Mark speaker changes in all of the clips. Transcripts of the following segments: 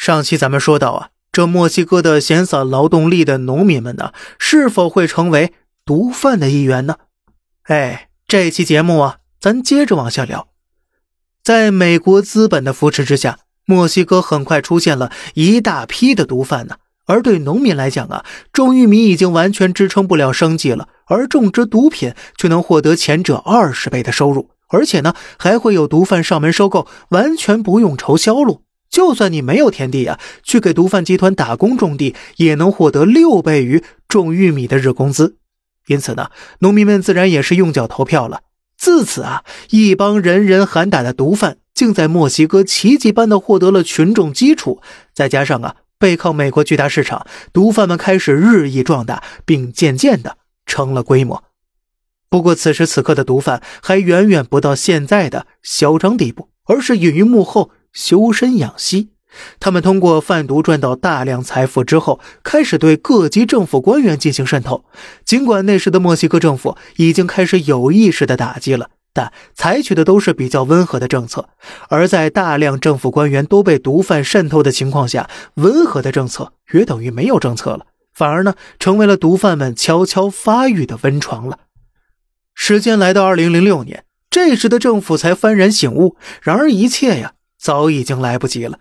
Speaker 1: 上期咱们说到啊，这墨西哥的闲散劳动力的农民们呢，是否会成为毒贩的一员呢？哎，这期节目啊，咱接着往下聊。在美国资本的扶持之下，墨西哥很快出现了一大批的毒贩呢。而对农民来讲啊，种玉米已经完全支撑不了生计了，而种植毒品却能获得前者二十倍的收入，而且呢，还会有毒贩上门收购，完全不用愁销路。就算你没有田地啊，去给毒贩集团打工种地，也能获得六倍于种玉米的日工资。因此呢，农民们自然也是用脚投票了。自此啊，一帮人人喊打的毒贩，竟在墨西哥奇迹般的获得了群众基础。再加上啊，背靠美国巨大市场，毒贩们开始日益壮大，并渐渐的成了规模。不过，此时此刻的毒贩还远远不到现在的嚣张地步，而是隐于幕后。修身养息，他们通过贩毒赚到大量财富之后，开始对各级政府官员进行渗透。尽管那时的墨西哥政府已经开始有意识的打击了，但采取的都是比较温和的政策。而在大量政府官员都被毒贩渗透的情况下，温和的政策约等于没有政策了，反而呢成为了毒贩们悄悄发育的温床了。时间来到二零零六年，这时的政府才幡然醒悟，然而一切呀。早已经来不及了。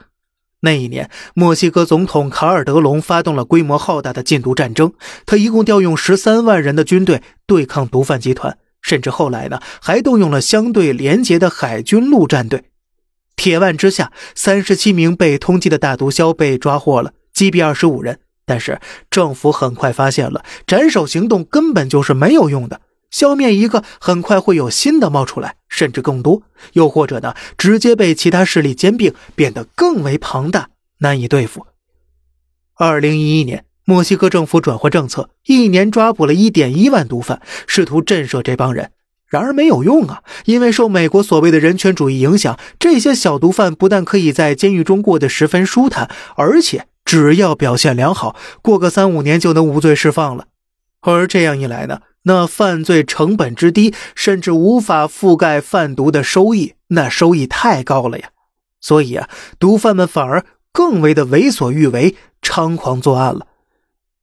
Speaker 1: 那一年，墨西哥总统卡尔德隆发动了规模浩大的禁毒战争，他一共调用十三万人的军队对抗毒贩集团，甚至后来呢，还动用了相对廉洁的海军陆战队。铁腕之下，三十七名被通缉的大毒枭被抓获了，击毙二十五人。但是政府很快发现了，斩首行动根本就是没有用的。消灭一个，很快会有新的冒出来，甚至更多。又或者呢，直接被其他势力兼并，变得更为庞大，难以对付。二零一一年，墨西哥政府转换政策，一年抓捕了一点一万毒贩，试图震慑这帮人。然而没有用啊，因为受美国所谓的人权主义影响，这些小毒贩不但可以在监狱中过得十分舒坦，而且只要表现良好，过个三五年就能无罪释放了。而这样一来呢？那犯罪成本之低，甚至无法覆盖贩毒的收益，那收益太高了呀！所以啊，毒贩们反而更为的为所欲为，猖狂作案了。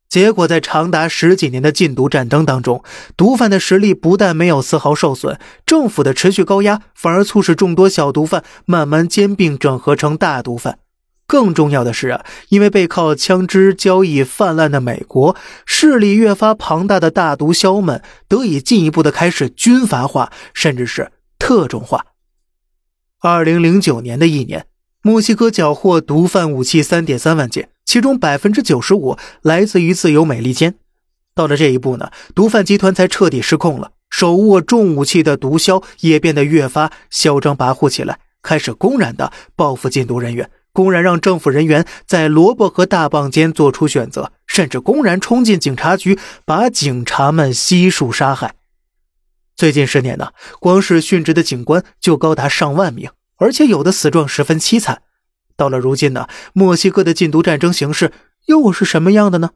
Speaker 1: 结果在长达十几年的禁毒战争当中，毒贩的实力不但没有丝毫受损，政府的持续高压反而促使众多小毒贩慢慢兼并整合成大毒贩。更重要的是啊，因为背靠枪支交易泛滥的美国，势力越发庞大的大毒枭们得以进一步的开始军阀化，甚至是特种化。二零零九年的一年，墨西哥缴获毒贩武器三点三万件，其中百分之九十五来自于自由美利坚。到了这一步呢，毒贩集团才彻底失控了，手握重武器的毒枭也变得越发嚣张跋扈起来，开始公然的报复禁毒人员。公然让政府人员在萝卜和大棒间做出选择，甚至公然冲进警察局，把警察们悉数杀害。最近十年呢，光是殉职的警官就高达上万名，而且有的死状十分凄惨。到了如今呢，墨西哥的禁毒战争形势又是什么样的呢？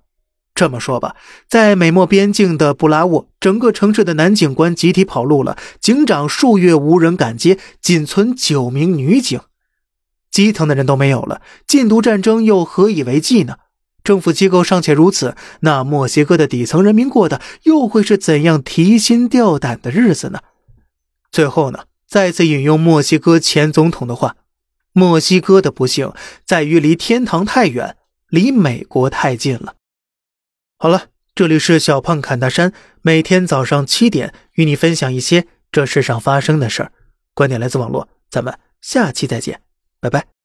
Speaker 1: 这么说吧，在美墨边境的布拉沃，整个城市的男警官集体跑路了，警长数月无人敢接，仅存九名女警。基层的人都没有了，禁毒战争又何以为继呢？政府机构尚且如此，那墨西哥的底层人民过的又会是怎样提心吊胆的日子呢？最后呢，再次引用墨西哥前总统的话：“墨西哥的不幸在于离天堂太远，离美国太近了。”好了，这里是小胖侃大山，每天早上七点与你分享一些这世上发生的事儿，观点来自网络，咱们下期再见。拜拜。